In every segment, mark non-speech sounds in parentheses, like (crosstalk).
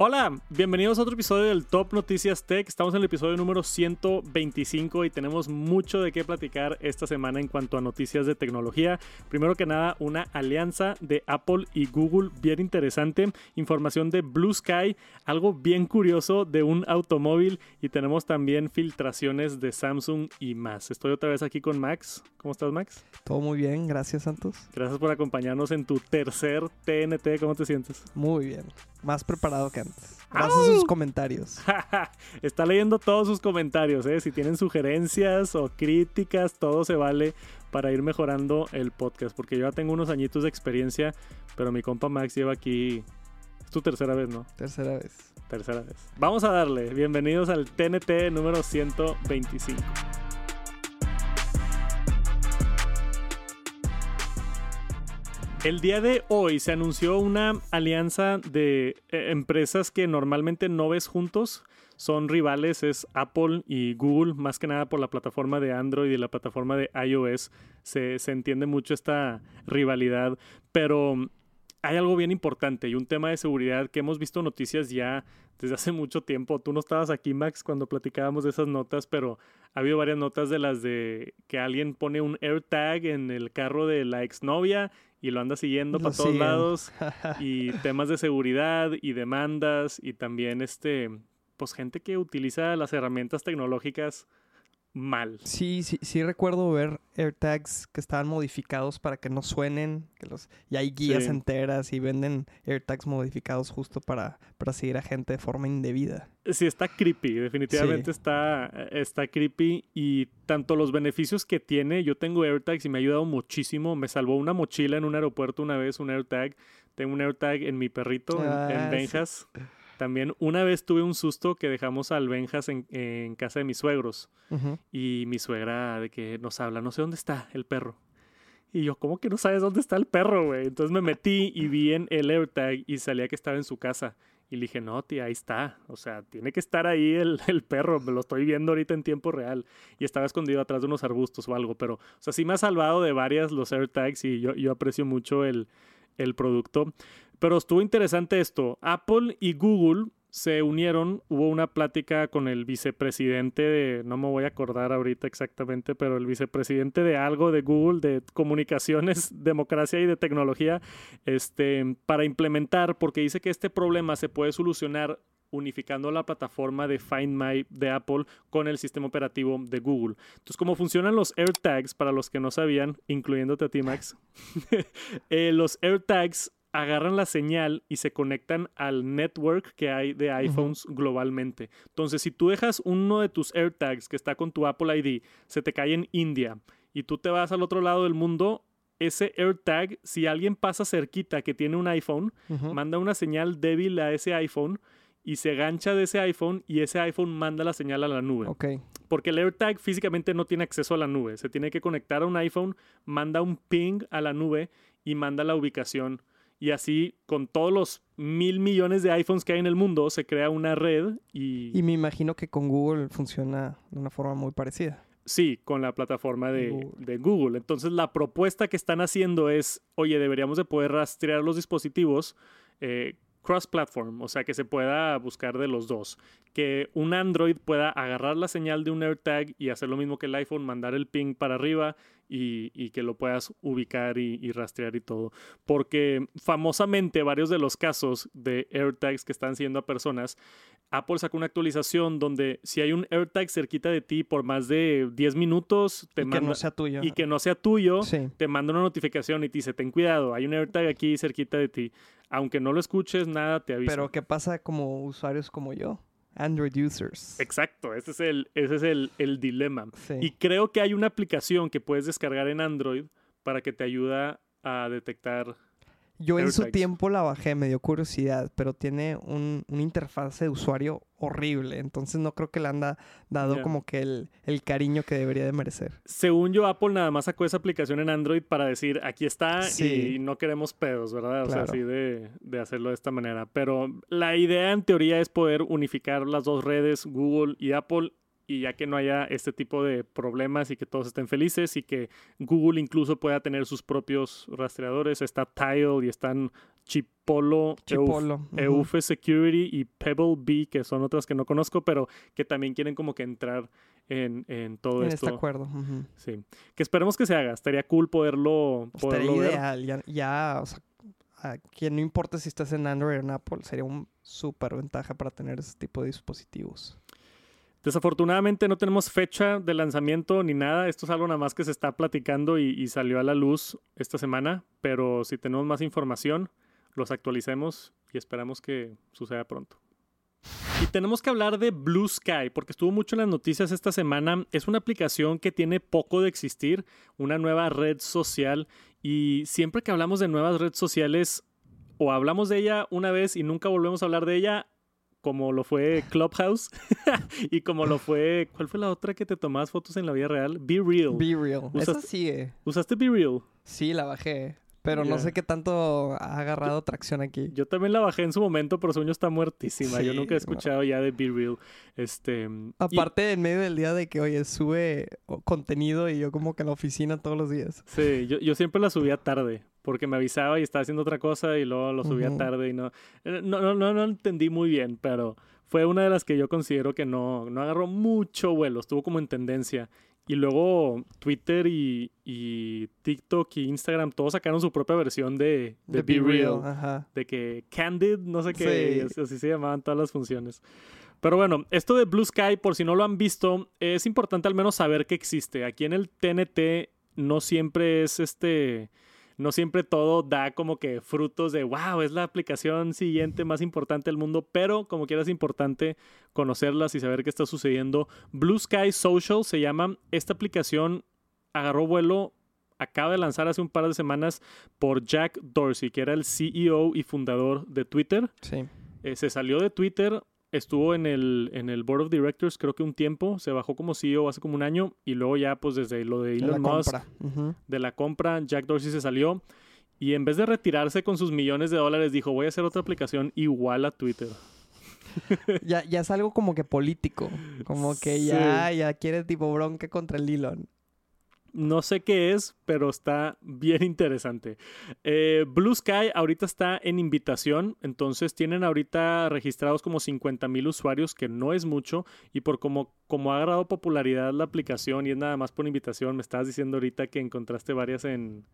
Hola, bienvenidos a otro episodio del Top Noticias Tech. Estamos en el episodio número 125 y tenemos mucho de qué platicar esta semana en cuanto a noticias de tecnología. Primero que nada, una alianza de Apple y Google bien interesante. Información de Blue Sky, algo bien curioso de un automóvil y tenemos también filtraciones de Samsung y más. Estoy otra vez aquí con Max. ¿Cómo estás, Max? Todo muy bien, gracias, Santos. Gracias por acompañarnos en tu tercer TNT. ¿Cómo te sientes? Muy bien, más preparado que antes. Gracias sus comentarios. (laughs) Está leyendo todos sus comentarios, ¿eh? Si tienen sugerencias o críticas, todo se vale para ir mejorando el podcast. Porque yo ya tengo unos añitos de experiencia, pero mi compa Max lleva aquí. Es tu tercera vez, ¿no? Tercera vez. Tercera vez. Vamos a darle. Bienvenidos al TNT número 125. El día de hoy se anunció una alianza de eh, empresas que normalmente no ves juntos. Son rivales, es Apple y Google, más que nada por la plataforma de Android y la plataforma de iOS. Se, se entiende mucho esta rivalidad, pero hay algo bien importante y un tema de seguridad que hemos visto noticias ya desde hace (laughs) mucho tiempo. Tú no estabas aquí, Max, cuando platicábamos de esas notas, pero ha habido varias notas de las de que alguien pone un AirTag en el carro de la exnovia y lo anda siguiendo para todos lados (laughs) y temas de seguridad y demandas y también este pues gente que utiliza las herramientas tecnológicas mal. Sí, sí, sí recuerdo ver AirTags que estaban modificados para que no suenen, que los y hay guías enteras y venden AirTags modificados justo para, para seguir a gente de forma indebida. Sí, está creepy, definitivamente está, está creepy y tanto los beneficios que tiene, yo tengo AirTags y me ha ayudado muchísimo, me salvó una mochila en un aeropuerto una vez, un AirTag, tengo un AirTag en mi perrito, en, ah, Benjas. También una vez tuve un susto que dejamos al Benjas en, casa de mis suegros. Y mi suegra de que nos habla, no sé dónde está el perro. Y yo, ¿cómo que no sabes dónde está el perro, güey? Entonces me metí y vi en el AirTag y salía que estaba en su casa. Y le dije, no, tía, ahí está. O sea, tiene que estar ahí el, (laughs) el, perro. Me lo estoy viendo ahorita en tiempo real. Y estaba escondido atrás de unos arbustos o algo. Pero, o sea, sí me ha salvado de varias los AirTags y yo, yo aprecio mucho el, el producto. Pero estuvo interesante esto. Apple y Google se unieron, hubo una plática con el vicepresidente de, no me voy a acordar ahorita exactamente, pero el vicepresidente de algo de Google, de comunicaciones, (laughs) democracia y de tecnología, este, para implementar, porque dice que este problema se puede solucionar unificando la plataforma de Find My de Apple con el sistema operativo de Google. Entonces, ¿cómo funcionan los AirTags? Para los que no sabían, incluyéndote a ti, Max, (laughs) eh, los AirTags agarran la señal y se conectan al network que hay de iPhones globalmente. Entonces, si tú dejas uno de tus AirTags que está con tu Apple ID, se te cae en India y tú te vas al otro lado del mundo, ese AirTag, si alguien pasa cerquita que tiene un iPhone, manda una señal débil a ese iPhone y se gancha de ese iPhone y ese iPhone manda la señal a la nube. Porque el AirTag físicamente no tiene acceso a la nube. Se tiene que conectar a un iPhone, manda un ping a la nube y manda la ubicación y así con todos los mil millones de iPhones que hay en el mundo se crea una red y... Y me imagino que con Google funciona de una forma muy parecida. Sí, con la plataforma de Google. Entonces la propuesta que están haciendo es, oye, deberíamos de poder rastrear los dispositivos eh, cross-platform, o sea, que se pueda buscar de los dos. Que un Android pueda agarrar la señal de un AirTag y hacer lo mismo que el iPhone, mandar el ping para arriba y, que lo puedas ubicar y, rastrear y todo. Porque famosamente varios de los casos de AirTags que están siendo a personas, Apple sacó una actualización donde si hay un AirTag cerquita de ti por más de 10 minutos, te y que no sea tuyo. Y que no sea tuyo, te manda una notificación y te dice, ten cuidado, hay un AirTag aquí cerquita de ti. Aunque no lo escuches, nada te avisa. Pero ¿qué pasa como usuarios como yo? Android users. Exacto, ese es el, ese es el, dilema. Y creo que hay una aplicación que puedes descargar en Android para que te ayuda a detectar yo en su tiempo la bajé, me dio curiosidad, pero tiene un, una interfaz de usuario horrible. Entonces no creo que le han dado como que el, cariño que debería de merecer. Según yo, Apple nada más sacó esa aplicación en Android para decir, aquí está y no queremos pedos, ¿verdad? O sea, así de, de hacerlo de esta manera. Pero la idea en teoría es poder unificar las dos redes, Google y Apple, y ya que no haya este tipo de problemas y que todos estén felices y que Google incluso pueda tener sus propios rastreadores. Está Tile y están Chipolo, Eufe Security y Pebble Bee, que son otras que no conozco, pero que también quieren como que entrar en, en todo en esto. este acuerdo. Sí. Que esperemos que se haga. Estaría cool poderlo, poderlo Estaría ideal. Ya, o sea, que no importa si estás en Android o en Apple, sería un súper ventaja para tener ese tipo de dispositivos. Desafortunadamente no tenemos fecha de lanzamiento ni nada. Esto es algo nada más que se está platicando y, salió a la luz esta semana. Pero si tenemos más información, los actualicemos y esperamos que suceda pronto. Y tenemos que hablar de Blue Sky, porque estuvo mucho en las noticias esta semana. Es una aplicación que tiene poco de existir, una nueva red social. Y siempre que hablamos de nuevas redes sociales, o hablamos de ella una vez y nunca volvemos a hablar de ella, como lo fue Clubhouse (laughs) y como lo fue. ¿Cuál fue la otra que te tomabas fotos en la vida real? Be Real. Be Real. Esa sigue. ¿Usaste Be Real? Sí, la bajé. Pero no sé qué tanto ha agarrado tracción aquí. Yo también la bajé en su momento, pero sueño está muertísima. yo nunca he escuchado ya de Be Real. Este, Aparte, en medio del día de que, oye, sube contenido y yo como que en la oficina todos los días. Sí, yo, yo siempre la subía tarde porque me avisaba y estaba haciendo otra cosa y luego lo subía tarde y no, no, no, no, no entendí muy bien, pero fue una de las que yo considero que no, no agarró mucho vuelo, estuvo como en tendencia. Y luego Twitter y, y TikTok y Instagram todos sacaron su propia versión de, de, Be, Real. De que Candid, no sé qué, así se llamaban todas las funciones. Pero bueno, esto de Blue Sky, por si no lo han visto, es importante al menos saber que existe. Aquí en el TNT no siempre es este no siempre todo da como que frutos de, wow, es la aplicación siguiente más importante del mundo, pero como quiera es importante conocerlas y saber qué está sucediendo. Blue Sky Social se llama, esta aplicación agarró vuelo acaba de lanzar hace un par de semanas por Jack Dorsey, que era el CEO y fundador de Twitter. Sí. Eh, se salió de Twitter, estuvo en el, en el Board of Directors creo que un tiempo, se bajó como CEO hace como un año y luego ya pues desde lo de Elon Musk, de la compra, Jack Dorsey se salió y en vez de retirarse con sus millones de dólares dijo voy a hacer otra aplicación igual a Twitter. (laughs) ya, ya es algo como que político, como que ya, ya quiere tipo bronca contra el Elon. No sé qué es, pero está bien interesante. Eh, Blue Sky ahorita está en invitación, entonces tienen ahorita registrados como 50 mil usuarios, que no es mucho, y por como, como ha agarrado popularidad la aplicación y es nada más por invitación, me estabas diciendo ahorita que encontraste varias en...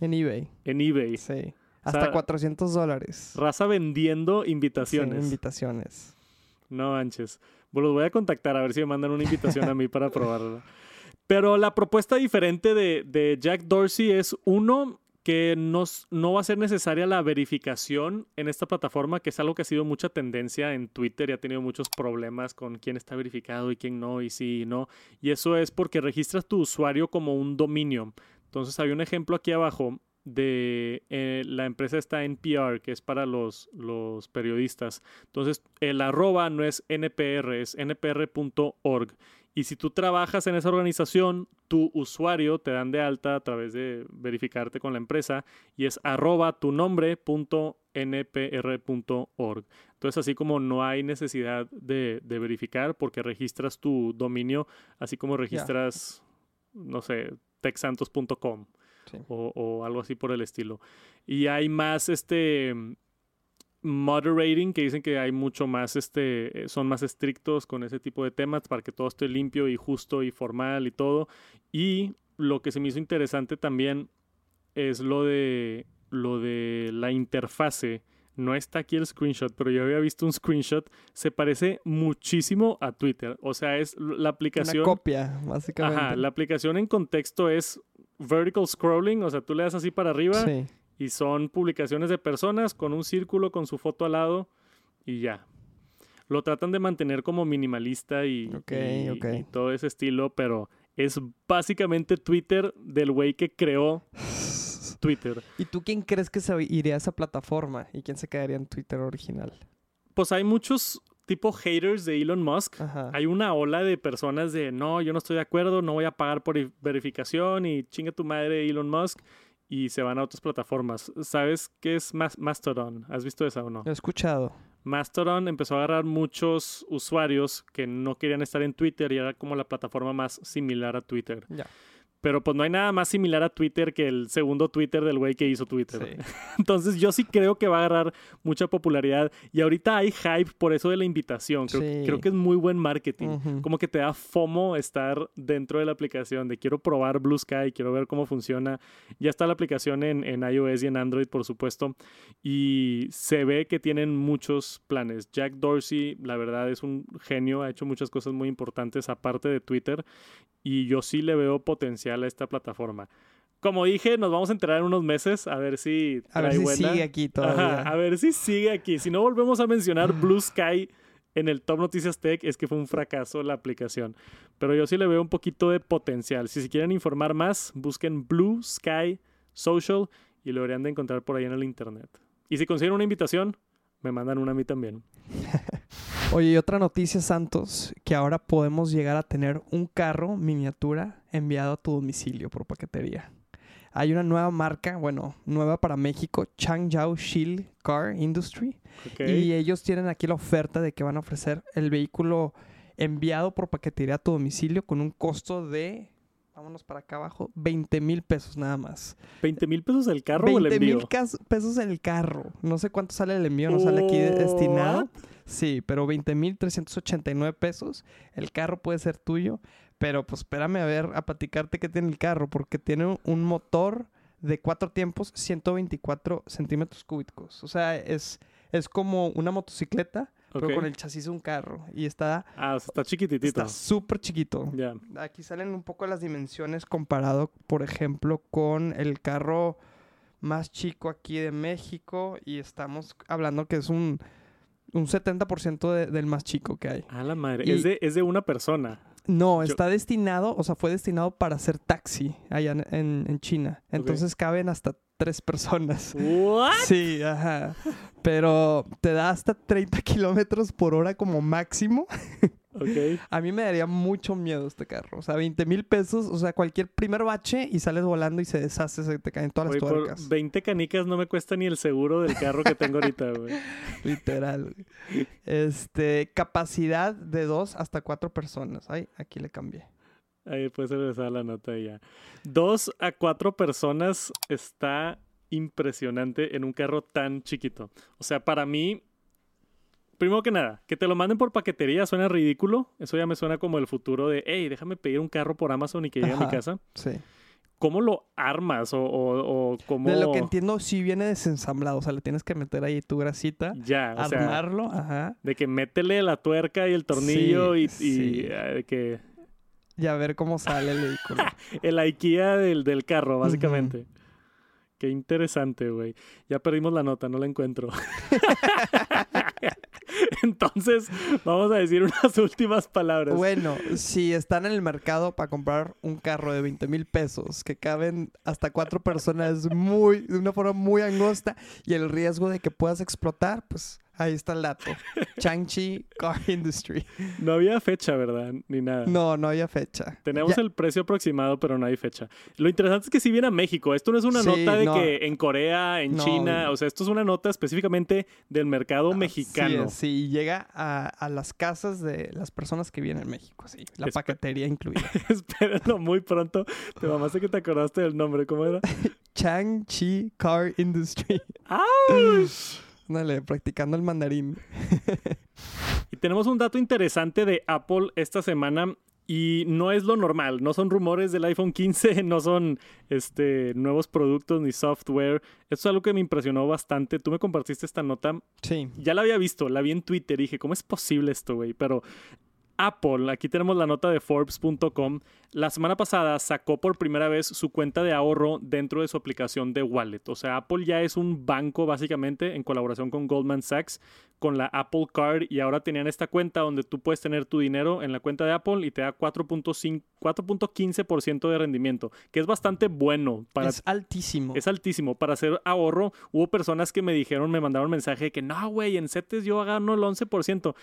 En eBay. En eBay. Sí. Hasta 400 dólares. Raza vendiendo invitaciones. invitaciones. No manches. Bueno, los voy a contactar a ver si me mandan una invitación a mí para probarla. (laughs) Pero la propuesta diferente de, Jack Dorsey es uno que no, no, va a ser necesaria la verificación en esta plataforma, que es algo que ha sido mucha tendencia en Twitter y ha tenido muchos problemas con quién está verificado y quién no, y sí y no. Y eso es porque registras tu usuario como un dominio. Entonces hay un ejemplo aquí abajo de eh, la empresa está NPR, que es para los, los periodistas. Entonces el arroba no es NPR, es npr.org. Y si tú trabajas en esa organización, tu usuario te dan de alta a través de verificarte con la empresa y es arroba tu nombre.npr.org. Entonces, así como no hay necesidad de, verificar porque registras tu dominio, así como registras, no sé, texantos.com o, o algo así por el estilo. Y hay más este moderating, que dicen que hay mucho más, este, eh, son más estrictos con ese tipo de temas para que todo esté limpio y justo y formal y todo. Y lo que se me hizo interesante también es lo de, lo de la interfase. No está aquí el screenshot, pero yo había visto un screenshot. Se parece muchísimo a Twitter. O sea, es la aplicación. Una copia, básicamente. Ajá, la aplicación en contexto es vertical scrolling. O sea, tú le das así para arriba sí y son publicaciones de personas con un círculo con su foto al lado y ya. Lo tratan de mantener como minimalista y, todo ese estilo, pero es básicamente Twitter del güey que creó (laughs) Twitter. ¿Y tú quién crees que se iría a esa plataforma y quién se quedaría en Twitter original? Pues hay muchos tipo haters de Elon Musk. Hay una ola de personas de no, yo no estoy de acuerdo, no voy a pagar por verificación y chinga tu madre Elon Musk y se van a otras plataformas. ¿Sabes qué es Mastodon? ¿Has visto esa o no? He escuchado. Mastodon empezó a agarrar muchos usuarios que no querían estar en Twitter y era como la plataforma más similar a Twitter. Ya. Pero pues no hay nada más similar a Twitter que el segundo Twitter del güey que hizo Twitter. Sí. (laughs) Entonces yo sí creo que va a agarrar mucha popularidad. Y ahorita hay hype por eso de la invitación. Creo, Sí. creo que es muy buen marketing. Como que te da FOMO estar dentro de la aplicación, de quiero probar Blue Sky, quiero ver cómo funciona. Ya está la aplicación en, en iOS y en Android, por supuesto. Y se ve que tienen muchos planes. Jack Dorsey, la verdad, es un genio, ha hecho muchas cosas muy importantes aparte de Twitter. Y yo sí le veo potencial a esta plataforma. Como dije, nos vamos a enterar en unos meses a ver si A ver si buena. sigue aquí Ajá, todavía. a ver si sigue aquí. Si no volvemos a mencionar (laughs) Blue Sky en el Top Noticias Tech, es que fue un fracaso la aplicación. Pero yo sí le veo un poquito de potencial. Si se quieren informar más, busquen Blue Sky Social y lo deberían de encontrar por ahí en el internet. Y si consiguen una invitación, me mandan una a mí también. (laughs) Oye, y otra noticia, Santos, que ahora podemos llegar a tener un carro miniatura enviado a tu domicilio por paquetería. Hay una nueva marca, bueno, nueva para México, Changjiao Shield Car Industry. Y ellos tienen aquí la oferta de que van a ofrecer el vehículo enviado por paquetería a tu domicilio con un costo de, vámonos para acá abajo, 20 mil pesos nada más. ¿20 mil pesos el carro o el 20 envío? mil cas- pesos el carro. No sé cuánto sale el envío, no sale aquí de- destinado. What? Sí, pero 20 mil 389 pesos. El carro puede ser tuyo. Pero pues espérame a ver, a platicarte qué tiene el carro. Porque tiene un- un motor de cuatro tiempos, 124 centímetros cúbicos. O sea, es, es como una motocicleta, pero con el chasis de un carro. Y está Ah, o sea, está chiquititito. está súper chiquito. Ya. Aquí salen un poco las dimensiones comparado, por ejemplo, con el carro más chico aquí de México y estamos hablando que es un, un 70% de- del más chico que hay. A la madre. Y- Es, de, es de una persona. No, Yo- está destinado, o sea, fue destinado para hacer taxi allá en, en- en China. Entonces caben hasta tres personas. ¿What? Sí, ajá. Pero te da hasta 30 kilómetros por hora como máximo. Ok. A mí me daría mucho miedo este carro. O sea, 20 mil pesos, o sea, cualquier primer bache y sales volando y se deshace, se te caen todas las tuercas. 20 canicas no me cuesta ni el seguro del carro que tengo ahorita, güey. (laughs) Literal. Este, capacidad de dos hasta cuatro personas. Ay, aquí le cambié. Ahí puedes regresar la nota y ya. Dos a cuatro personas está impresionante en un carro tan chiquito. O sea, para mí, primero que nada, que te lo manden por paquetería suena ridículo. Eso ya me suena como el futuro de, hey, déjame pedir un carro por Amazon y que llegue a mi casa. Sí. ¿Cómo lo armas? O, o, o cómo... De lo que entiendo, sí viene desensamblado. O sea, le tienes que meter ahí tu grasita, Ya, o sea, armarlo, ajá. de que métele la tuerca y el tornillo Sí, y, y, sí. de que Y a ver cómo sale el vehículo. (laughs) el IKEA del, del carro, básicamente. Qué interesante, güey. Ya perdimos la nota, no la encuentro. (laughs) Entonces, vamos a decir unas (laughs) últimas palabras. Bueno, si están en el mercado para comprar un carro de 20 mil pesos que caben hasta cuatro personas muy, de una forma muy angosta y el riesgo de que puedas explotar, pues ahí está el dato. (laughs) Changchi Car Industry. No había fecha, ¿verdad? Ni nada. No, no había fecha. Tenemos Ya- el precio aproximado, pero no hay fecha. Lo interesante es que si viene a México, esto no es una Sí, nota de no. que en Corea, en No, China, o sea, esto es una nota específicamente del mercado mexicano. Sí, sí, llega a, a las casas de las personas que vienen en México, sí. La Espe- paquetería incluida. (laughs) Espérenlo muy pronto. Te mamaste que te acordaste del nombre, ¿cómo era? (laughs) Changchi Car Industry. ¡Auch! Dale, practicando el mandarín. (laughs) Y tenemos un dato interesante de Apple esta semana y no es lo normal, no son rumores del iPhone 15, (laughs) no son este, nuevos productos ni software. Esto es algo que me impresionó bastante. Tú me compartiste esta nota, Sí. ya la había visto, la vi en Twitter y dije, ¿cómo es posible esto, güey? Pero Apple, aquí tenemos la nota de Forbes.com, la semana pasada sacó por primera vez su cuenta de ahorro dentro de su aplicación de Wallet. O sea, Apple ya es un banco básicamente en colaboración con Goldman Sachs con la Apple Card y ahora tenían esta cuenta donde tú puedes tener tu dinero en la cuenta de Apple y te da 4.5 4.15% de rendimiento, que es bastante bueno para es altísimo. es altísimo. Para hacer ahorro, hubo personas que me dijeron, me mandaron mensaje de que no, güey, en CETES yo gano el 11%.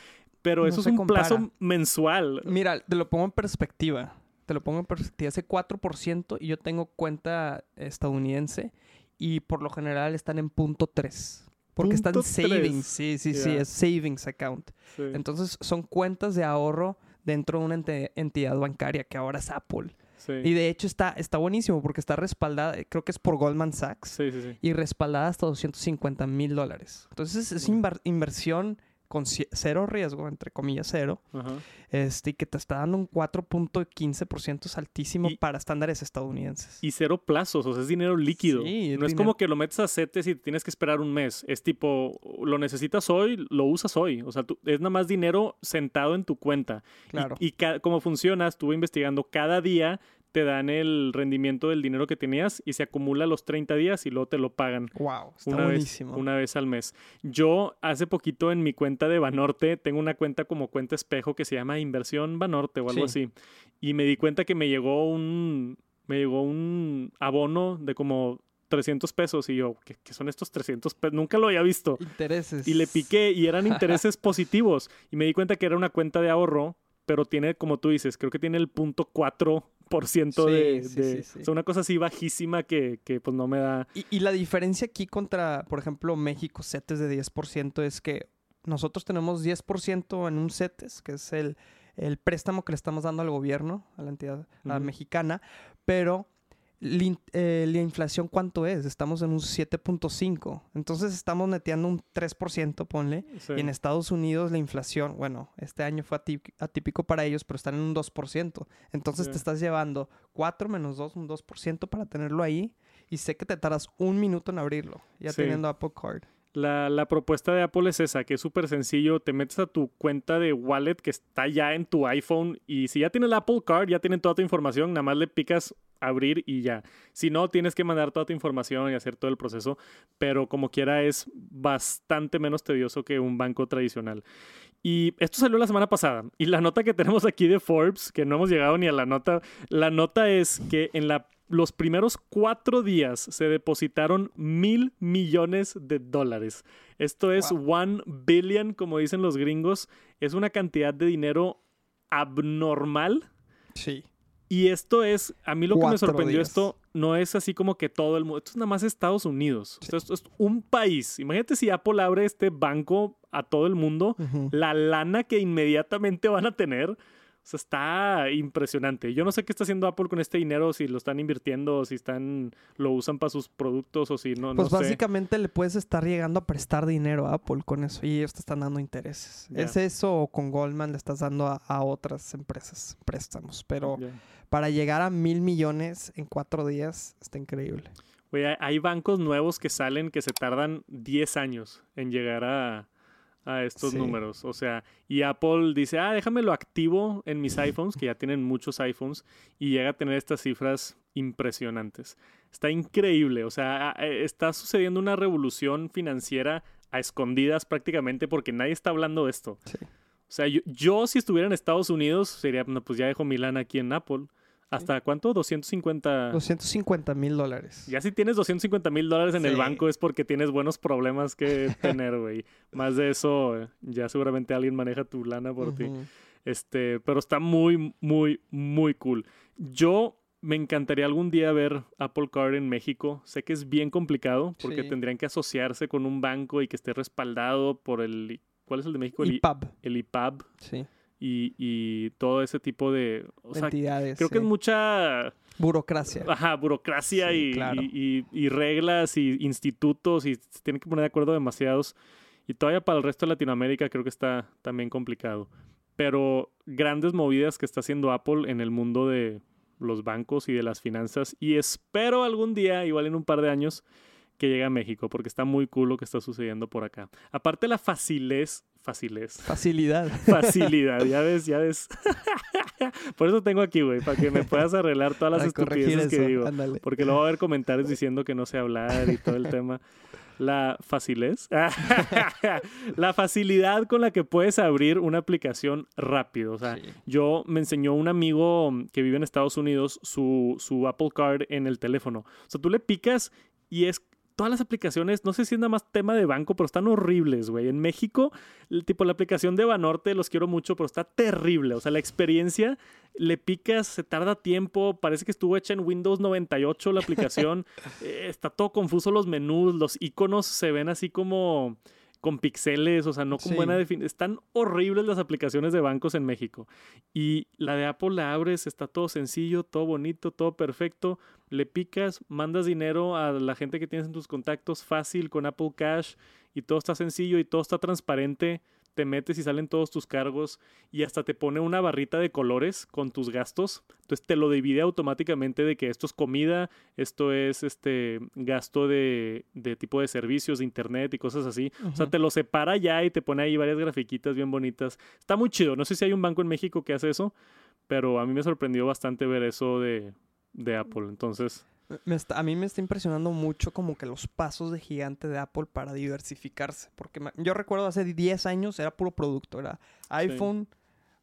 Pero No eso es un compara. plazo mensual. Mira, te lo pongo en perspectiva. Te lo pongo en perspectiva. Hace 4% y yo tengo cuenta estadounidense y por lo general están en punto 3. Porque está en savings. Sí, sí, sí, es savings account. Entonces son cuentas de ahorro dentro de una entidad bancaria que ahora es Apple. Y de hecho está, está buenísimo porque está respaldada, creo que es por Goldman Sachs. y respaldada hasta 250 mil dólares. Entonces es inversión con cero riesgo, entre comillas cero, este, y que te está dando un 4.15% es altísimo para estándares estadounidenses. Y cero plazos, o sea, es dinero líquido. no es como que lo metes a CETES y tienes que esperar un mes. Es tipo, lo necesitas hoy, lo usas hoy. O sea, es nada más dinero sentado en tu cuenta. Claro. Y, y como funciona, estuve investigando, cada día te dan el rendimiento del dinero que tenías y se acumula los 30 días y luego te lo pagan. Wow, está una buenísimo. Vez, una vez al mes. Yo hace poquito en mi cuenta de Banorte tengo una cuenta como cuenta espejo que se llama Inversión Banorte o algo así. Y me di cuenta que me llegó un me llegó un abono de como 300 pesos y yo, ¿qué, son estos 300 pesos? Nunca lo había visto. Intereses. Y le piqué y eran (laughs) intereses positivos y me di cuenta que era una cuenta de ahorro, pero tiene, como tú dices, creo que tiene el punto 4 ciento de... o sea, una cosa así bajísima que, pues no me da... Y, la diferencia aquí contra, por ejemplo, México, CETES de 10% es que nosotros tenemos 10% en un CETES, que es el, el préstamo que le estamos dando al gobierno, a la entidad mexicana, pero eh, la, inflación cuánto es? Estamos en un 7.5. Entonces estamos neteando un 3%, ponle. Y en Estados Unidos la inflación, bueno, este año fue atípico para ellos, pero están en un 2%. Entonces te estás llevando 4 menos 2, un 2% para tenerlo ahí. Y sé que te tardas un minuto en abrirlo, ya teniendo Apple Card. La, la, propuesta de Apple es esa, que es súper sencillo. Te metes a tu cuenta de wallet que está ya en tu iPhone y si ya tiene el Apple Card, ya tienen toda tu información, nada más le picas abrir y ya. Si no, tienes que mandar toda tu información y hacer todo el proceso, pero como quiera es bastante menos tedioso que un banco tradicional. Y esto salió la semana pasada. Y la nota que tenemos aquí de Forbes, que no hemos llegado ni a la nota, la nota es que en la los primeros cuatro días se depositaron mil millones de dólares. Esto es one billion, como dicen los gringos. Es una cantidad de dinero abnormal. Sí. Y esto es, a mí lo que me sorprendió esto no es así como que todo el mundo, esto es nada más Estados Unidos. esto es un país. Imagínate si Apple abre este banco a todo el mundo, la lana que inmediatamente van a tener. O sea, está impresionante. Yo no sé qué está haciendo Apple con este dinero, si lo están invirtiendo, si están lo usan para sus productos o si no. Pues básicamente le puedes estar llegando a prestar dinero a Apple con eso y ellos te están dando intereses. Es eso o con Goldman le estás dando a, otras empresas préstamos. Pero para llegar a mil millones en cuatro días está increíble. Oye, hay bancos nuevos que salen que se tardan 10 años en llegar a, a estos números. O sea, y Apple dice, ah, déjame lo activo en mis iPhones, que ya tienen muchos iPhones, y llega a tener estas cifras impresionantes. Está increíble, o sea, está sucediendo una revolución financiera a escondidas prácticamente porque nadie está hablando de esto. O sea, yo, yo, si estuviera en Estados Unidos, sería, no, pues ya dejo mi lana aquí en Apple. ¿Hasta cuánto? 250. 250 mil dólares. Ya si tienes 250 mil dólares en el banco es porque tienes buenos problemas que (laughs) tener, güey. Más de eso, ya seguramente alguien maneja tu lana por ti. Este, pero está muy, muy, muy cool. Yo me encantaría algún día ver Apple Card en México. Sé que es bien complicado porque tendrían que asociarse con un banco y que esté respaldado por el... ¿Cuál es el de México? El IPAB. El IPAB. Sí y, todo ese tipo de entidades. Creo que es mucha burocracia. Ajá, burocracia y, y, reglas y institutos y se tienen que poner de acuerdo demasiados. Y todavía para el resto de Latinoamérica creo que está también complicado. Pero grandes movidas que está haciendo Apple en el mundo de los bancos y de las finanzas. Y espero algún día, igual en un par de años, que llegue a México, porque está muy cool lo que está sucediendo por acá. Aparte la facilez facilez. Facilidad. (laughs) Facilidad, ya ves, ya ves. (laughs) Por eso tengo aquí, güey, para que me puedas arreglar todas las estupideces que digo. Porque luego va a haber comentarios diciendo que no sé hablar y todo el tema. La facilez. (laughs) la facilidad con la que puedes abrir una aplicación rápido. O sea, yo me enseñó un amigo que vive en Estados Unidos su, su Apple Card en el teléfono. O sea, tú le picas y es todas las aplicaciones, no sé si es nada más tema de banco, pero están horribles, güey. En México, el tipo, la aplicación de Banorte, los quiero mucho, pero está terrible. O sea, la experiencia, le picas, se tarda tiempo, parece que estuvo hecha en Windows 98 la aplicación. (laughs) Eh, está todo confuso los menús, los iconos se ven así como con pixeles, o sea, no con buena definición. Están horribles las aplicaciones de bancos en México. Y la de Apple la abres, está todo sencillo, todo bonito, todo perfecto. Le picas, mandas dinero a la gente que tienes en tus contactos fácil con Apple Cash y todo está sencillo y todo está transparente te metes y salen todos tus cargos y hasta te pone una barrita de colores con tus gastos. Entonces te lo divide automáticamente de que esto es comida, esto es este gasto de, de tipo de servicios de internet y cosas así. O sea, te lo separa ya y te pone ahí varias grafiquitas bien bonitas. Está muy chido. No sé si hay un banco en México que hace eso, pero a mí me sorprendió bastante ver eso de, de Apple. Entonces a mí me está impresionando mucho como que los pasos de gigante de Apple para diversificarse. Porque yo recuerdo hace 10 años era puro producto. Era iPhone,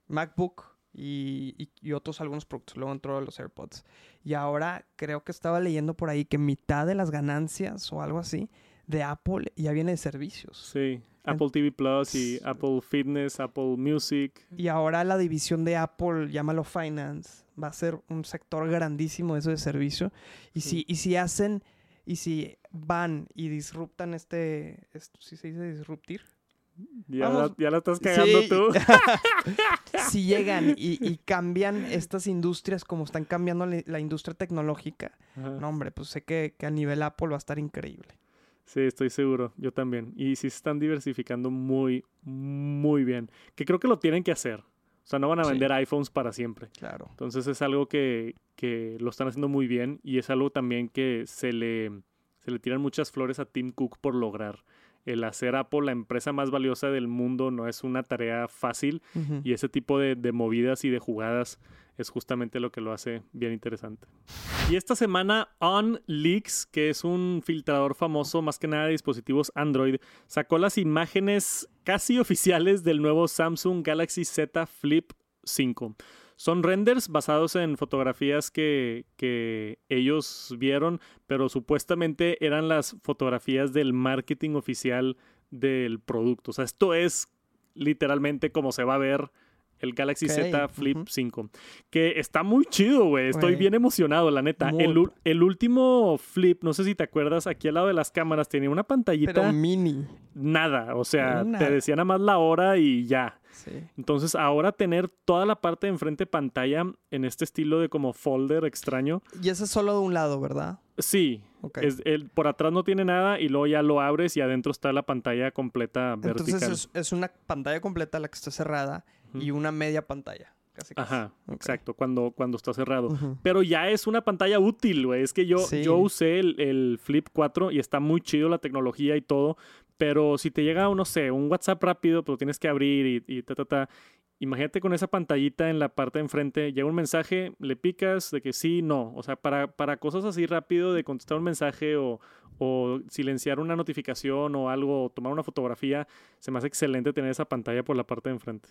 MacBook y, otros algunos productos. Luego entró los AirPods. Y ahora creo que estaba leyendo por ahí que mitad de las ganancias o algo así de Apple ya viene de servicios. Sí. Apple TV Plus y Apple Fitness, Apple Music. Y ahora la división de Apple, llámalo Finance, va a ser un sector grandísimo eso de servicio. Y, si, y si hacen, y si van y disruptan este, esto, ¿sí se dice disruptir? Ya, la, estás cagando tú. (laughs) si (laughs) llegan y, cambian estas industrias como están cambiando la, industria tecnológica, no hombre, pues sé que, que a nivel Apple va a estar increíble. Sí, estoy seguro, yo también. Y sí se están diversificando muy, muy bien. Que creo que lo tienen que hacer. O sea, no van a vender iPhones para siempre. Claro. Entonces es algo que, que, lo están haciendo muy bien y es algo también que se le, se le tiran muchas flores a Tim Cook por lograr. El hacer Apple la empresa más valiosa del mundo no es una tarea fácil y ese tipo de, de movidas y de jugadas es justamente lo que lo hace bien interesante. Y esta semana OnLeaks, que es un filtrador famoso más que nada de dispositivos Android, sacó las imágenes casi oficiales del nuevo Samsung Galaxy Z Flip 5. Son renders basados en fotografías que, que, ellos vieron, pero supuestamente eran las fotografías del marketing oficial del producto. O sea, esto es literalmente como se va a ver el Galaxy Z Flip 5. Que está muy chido, güey. Estoy bien emocionado, la neta. El, último Flip, no sé si te acuerdas, aquí al lado de las cámaras tenía una pantallita. Pero mini. Nada, o sea, te decía nada más la hora y ya. Entonces, ahora tener toda la parte de enfrente pantalla en este estilo de como folder extraño. Y ese es solo de un lado, ¿verdad? Sí. Es, el, por atrás no tiene nada y luego ya lo abres y adentro está la pantalla completa vertical. Entonces es, es una pantalla completa la que está cerrada y una media pantalla. Casi, Ajá, exacto, cuando, cuando está cerrado. Pero ya es una pantalla útil, güey. Es que yo, yo usé el, Flip 4 y está muy chido la tecnología y todo. Pero si te llega, no sé, un WhatsApp rápido, pero tienes que abrir y, y ta, ta, ta. Imagínate con esa pantallita en la parte de enfrente, llega un mensaje, le picas de que sí, no. O sea, para, para cosas así rápido de contestar un mensaje o, o silenciar una notificación o algo, o tomar una fotografía, se me hace excelente tener esa pantalla por la parte de enfrente.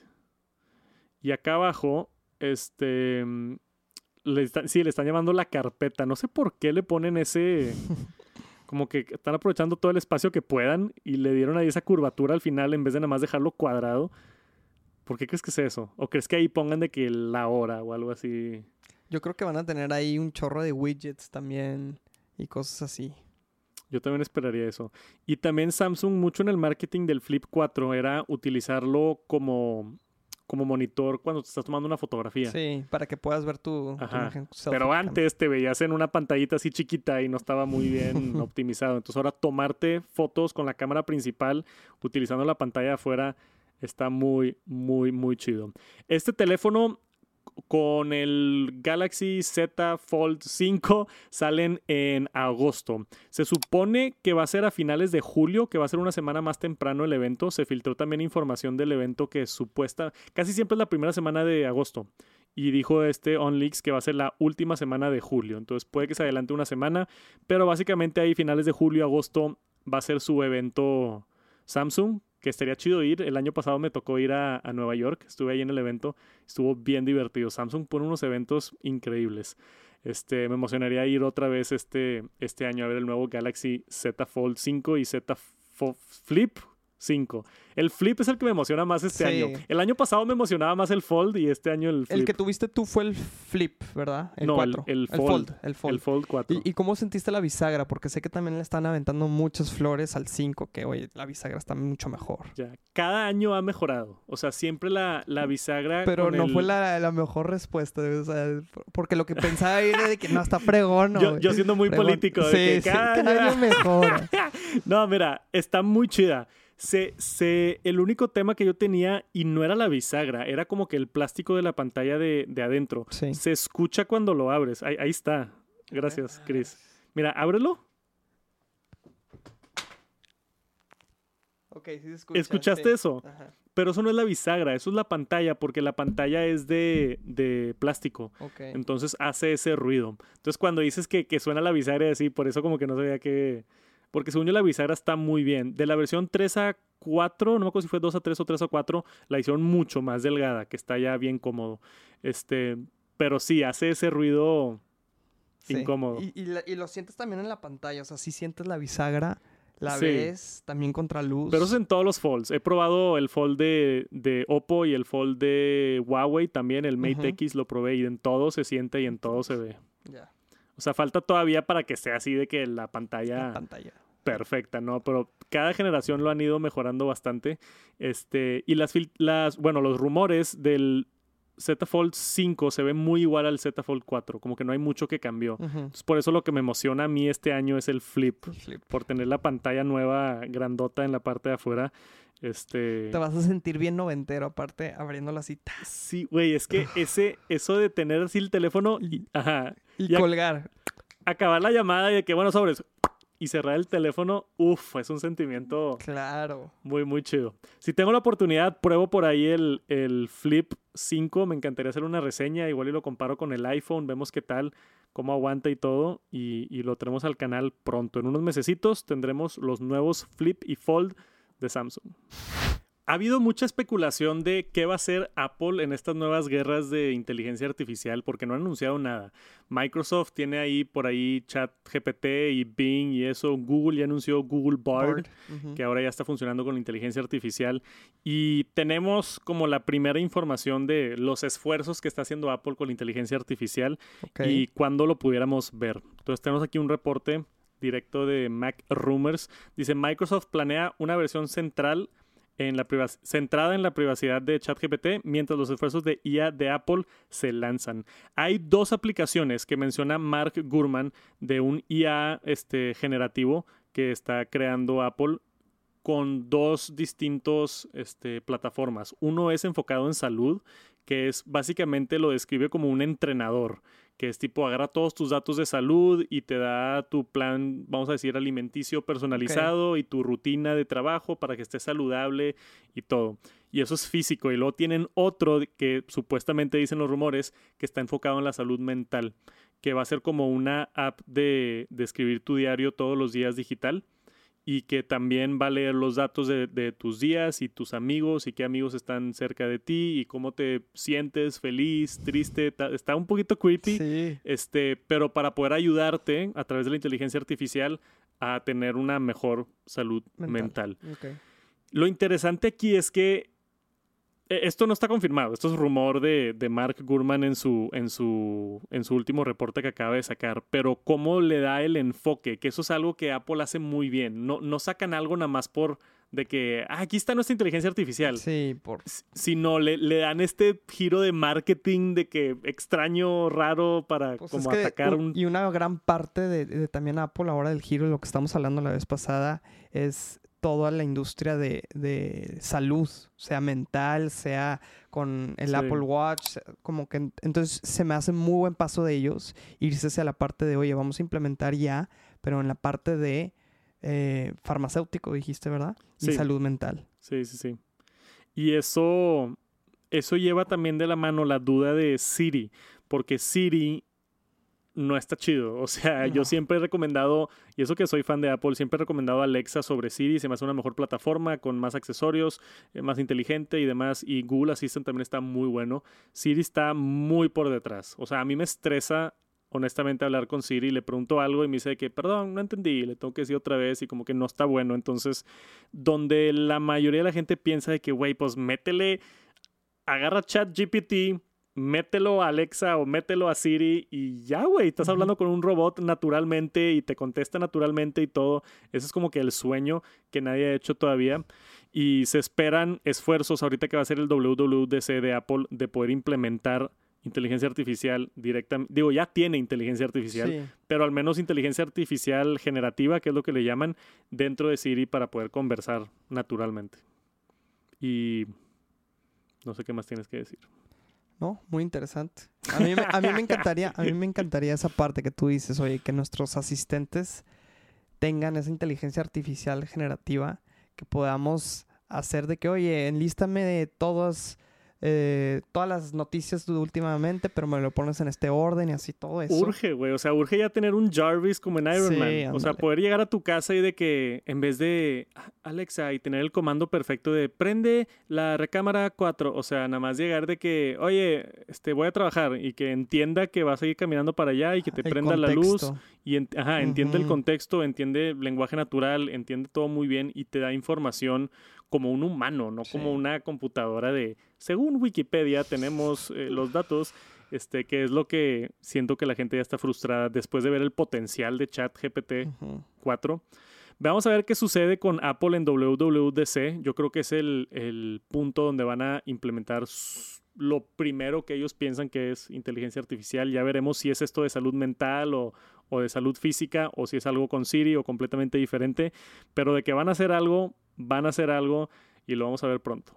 Y acá abajo, este. Mm, le sí, le están llamando la carpeta. No sé por qué le ponen ese. (laughs) Como que están aprovechando todo el espacio que puedan y le dieron ahí esa curvatura al final en vez de nada más dejarlo cuadrado. ¿Por qué crees que es eso? ¿O crees que ahí pongan de que la hora o algo así? Yo creo que van a tener ahí un chorro de widgets también y cosas así. Yo también esperaría eso. Y también Samsung mucho en el marketing del Flip 4 era utilizarlo como como monitor cuando te estás tomando una fotografía. Sí, para que puedas ver tu, imagen. Pero antes te veías en una pantallita así chiquita y no estaba muy bien (laughs) optimizado. Entonces ahora tomarte fotos con la cámara principal utilizando la pantalla afuera está muy, muy, muy chido. Este teléfono con el Galaxy Z Fold 5 salen en agosto. Se supone que va a ser a finales de julio, que va a ser una semana más temprano el evento. Se filtró también información del evento que supuesta, casi siempre es la primera semana de agosto. Y dijo este OnLeaks que va a ser la última semana de julio. Entonces puede que se adelante una semana, pero básicamente ahí finales de julio, agosto va a ser su evento Samsung, que estaría chido ir. El año pasado me tocó ir a, Nueva York, estuve ahí en el evento, estuvo bien divertido. Samsung pone unos eventos increíbles. Este, me emocionaría ir otra vez este, este año a ver el nuevo Galaxy Z Fold 5 y Z Flip 5. El flip es el que me emociona más este año. El año pasado me emocionaba más el fold y este año el flip. El que tuviste tú fue el flip, ¿verdad? El no, 4. El, fold, el, fold, el fold. 4. ¿Y, cómo sentiste la bisagra? Porque sé que también le están aventando muchas flores al 5, que oye, la bisagra está mucho mejor. Ya, cada año ha mejorado. O sea, siempre la, la bisagra. Pero no fue la, la, mejor respuesta. O sea, porque lo que pensaba era de que no está fregón. yo, yo, siendo muy político. De que cada, cada año mejora. (laughs) no, mira, está muy chida. Se, se, el único tema que yo tenía, y no era la bisagra, era como que el plástico de la pantalla de, de adentro. Se escucha cuando lo abres. Ahí, ahí está. Gracias, Chris. Mira, ábrelo. Ok, sí se escucha. ¿Escuchaste eso? Pero eso no es la bisagra, eso es la pantalla, porque la pantalla es de, de plástico. Entonces hace ese ruido. Entonces cuando dices que, que suena la bisagra así, por eso como que no sabía que porque según yo la bisagra está muy bien. De la versión 3 a 4, no me acuerdo si fue 2 a 3 o 3 a 4, la hicieron mucho más delgada, que está ya bien cómodo. Este, pero sí, hace ese ruido incómodo. Y, lo sientes también en la pantalla, o sea, si sientes la bisagra, la ves también contra luz. Pero eso es en todos los folds. He probado el fold de, de Oppo y el fold de Huawei también, el Mate X lo probé y en todo se siente y en todo se ve. Ya. O sea, falta todavía para que sea así de que la pantalla, pantalla. perfecta, ¿no? Pero cada generación lo han ido mejorando bastante. Este, y las, las, bueno, los rumores del Z Fold 5 se ven muy igual al Z Fold 4, como que no hay mucho que cambió. Entonces, por eso lo que me emociona a mí este año es el flip, por tener la pantalla nueva grandota en la parte de afuera. Este... Te vas a sentir bien noventero, aparte, abriendo la cita. Sí, güey, es que ese, eso de tener así el teléfono y, ajá, y, colgar. acabar la llamada y de que, bueno, sobres, y cerrar el teléfono, uff, es un sentimiento. Claro. Muy, muy chido. Si tengo la oportunidad, pruebo por ahí el, el Flip 5. Me encantaría hacer una reseña. Igual y lo comparo con el iPhone. Vemos qué tal, cómo aguanta y todo. Y, y lo tenemos al canal pronto. En unos mesecitos tendremos los nuevos Flip y Fold de Samsung. Ha habido mucha especulación de qué va a hacer Apple en estas nuevas guerras de inteligencia artificial porque no han anunciado nada. Microsoft tiene ahí por ahí Chat GPT y Bing y eso. Google ya anunció Google Bard, que ahora ya está funcionando con inteligencia artificial. Y tenemos como la primera información de los esfuerzos que está haciendo Apple con la inteligencia artificial y cuándo lo pudiéramos ver. Entonces tenemos aquí un reporte directo de Mac Rumors. Dice, Microsoft planea una versión central en la centrada en la privacidad de ChatGPT mientras los esfuerzos de IA de Apple se lanzan. Hay dos aplicaciones que menciona Mark Gurman de un IA este, generativo que está creando Apple con dos distintos este, plataformas. Uno es enfocado en salud, que es básicamente lo describe como un entrenador que es tipo agarra todos tus datos de salud y te da tu plan, vamos a decir, alimenticio personalizado y tu rutina de trabajo para que estés saludable y todo. Y eso es físico. Y luego tienen otro que supuestamente dicen los rumores que está enfocado en la salud mental, que va a ser como una app de, de escribir tu diario todos los días digital y que también va a leer los datos de, tus días y tus amigos y qué amigos están cerca de ti y cómo te sientes feliz, triste. Está un poquito creepy, este, pero para poder ayudarte a través de la inteligencia artificial a tener una mejor salud mental. Lo interesante aquí es que esto no está confirmado, esto es rumor de, Mark Gurman en su, en, su, en su último reporte que acaba de sacar, pero cómo le da el enfoque, que eso es algo que Apple hace muy bien, no, no sacan algo nada más por de que ah, aquí está nuestra inteligencia artificial. Sí, por... Sino le, le, dan este giro de marketing de que extraño, raro para pues como atacar un... Y una gran parte de, de, también Apple ahora del giro de lo que estamos hablando la vez pasada es toda la industria de, salud, sea mental, sea con el Apple Watch, como que entonces se me hace muy buen paso de ellos irse hacia la parte de, oye, vamos a implementar ya, pero en la parte de eh, farmacéutico, dijiste, ¿verdad? Y salud mental. Sí, sí, sí. Y eso, eso lleva también de la mano la duda de Siri, porque Siri no está chido. O sea, yo siempre he recomendado, y eso que soy fan de Apple, siempre he recomendado Alexa sobre Siri, se me hace una mejor plataforma con más accesorios, eh, más inteligente y demás. Y Google Assistant también está muy bueno. Siri está muy por detrás. O sea, a mí me estresa honestamente hablar con Siri, le pregunto algo y me dice que, perdón, no entendí, le tengo que decir otra vez y como que no está bueno. Entonces, donde la mayoría de la gente piensa de que, güey, pues métele, agarra chat GPT, mételo a Alexa o mételo a Siri y ya, güey, estás hablando con un robot naturalmente y te contesta naturalmente y todo. Ese es como que el sueño que nadie ha hecho todavía. Y se esperan esfuerzos ahorita que va a ser el WWDC de Apple de poder implementar inteligencia artificial directamente. Digo, ya tiene inteligencia artificial, pero al menos inteligencia artificial generativa, que es lo que le llaman, dentro de Siri para poder conversar naturalmente. Y no sé qué más tienes que decir. No, muy interesante. A mí, a mí me encantaría, a mí me encantaría esa parte que tú dices, oye, que nuestros asistentes tengan esa inteligencia artificial generativa que podamos hacer de que, oye, enlístame de todas eh, todas las noticias últimamente, pero me lo pones en este orden y así todo eso. Urge, güey. O sea, urge ya tener un Jarvis como en Iron Man. O sea, poder llegar a tu casa y de que en vez de ah, Alexa y tener el comando perfecto de prende la recámara 4, o sea, nada más llegar de que, oye, este, voy a trabajar y que entienda que vas a ir caminando para allá y que te prenda la luz y ajá, entiende el contexto, entiende lenguaje natural, entiende todo muy bien y te da información como un humano, no como una computadora de, según Wikipedia tenemos eh, los datos, este, que es lo que siento que la gente ya está frustrada después de ver el potencial de chat GPT 4. Vamos a ver qué sucede con Apple en WWDC. Yo creo que es el, el punto donde van a implementar lo primero que ellos piensan que es inteligencia artificial. Ya veremos si es esto de salud mental o, o, de salud física o si es algo con Siri o completamente diferente. Pero de que van a hacer algo, van a hacer algo y lo vamos a ver pronto.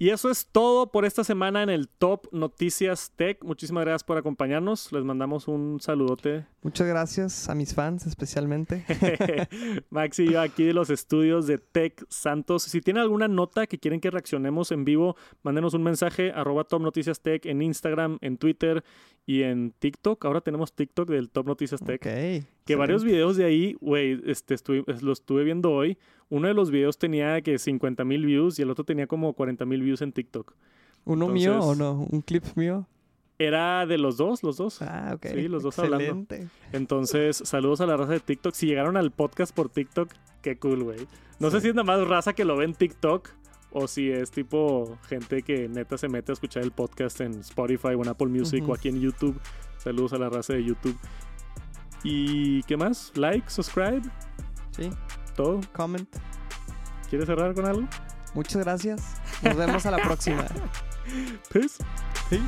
Y eso es todo por esta semana en el Top Noticias Tech. Muchísimas gracias por acompañarnos. Les mandamos un saludote. Muchas gracias a mis fans especialmente. (laughs) (laughs) Maxi y yo aquí de los estudios de Tech Santos. Si tienen alguna nota que quieren que reaccionemos en vivo, mándenos un mensaje arroba Top Noticias Tech en Instagram, en Twitter y en TikTok. Ahora tenemos TikTok del Top Noticias Tech. Que varios videos de ahí, güey, este, los estuve viendo hoy. Uno de los videos tenía que 50 mil views y el otro tenía como 40 mil views en TikTok. ¿Uno mío o no? ¿Un clip mío? Era de los dos, los dos. Ah, ok. Sí, los dos hablando. Entonces, saludos a la raza de TikTok. Si llegaron al podcast por TikTok, qué cool, güey. No sé si es nada más raza que lo ve en TikTok o si es tipo gente que neta se mete a escuchar el podcast en Spotify o en Apple Music o aquí en YouTube. Saludos a la raza de YouTube. ¿Y qué más? Like, subscribe. Sí. Todo. Comment. ¿Quieres cerrar con algo? Muchas gracias. Nos vemos a la próxima. (laughs) Peace. Peace.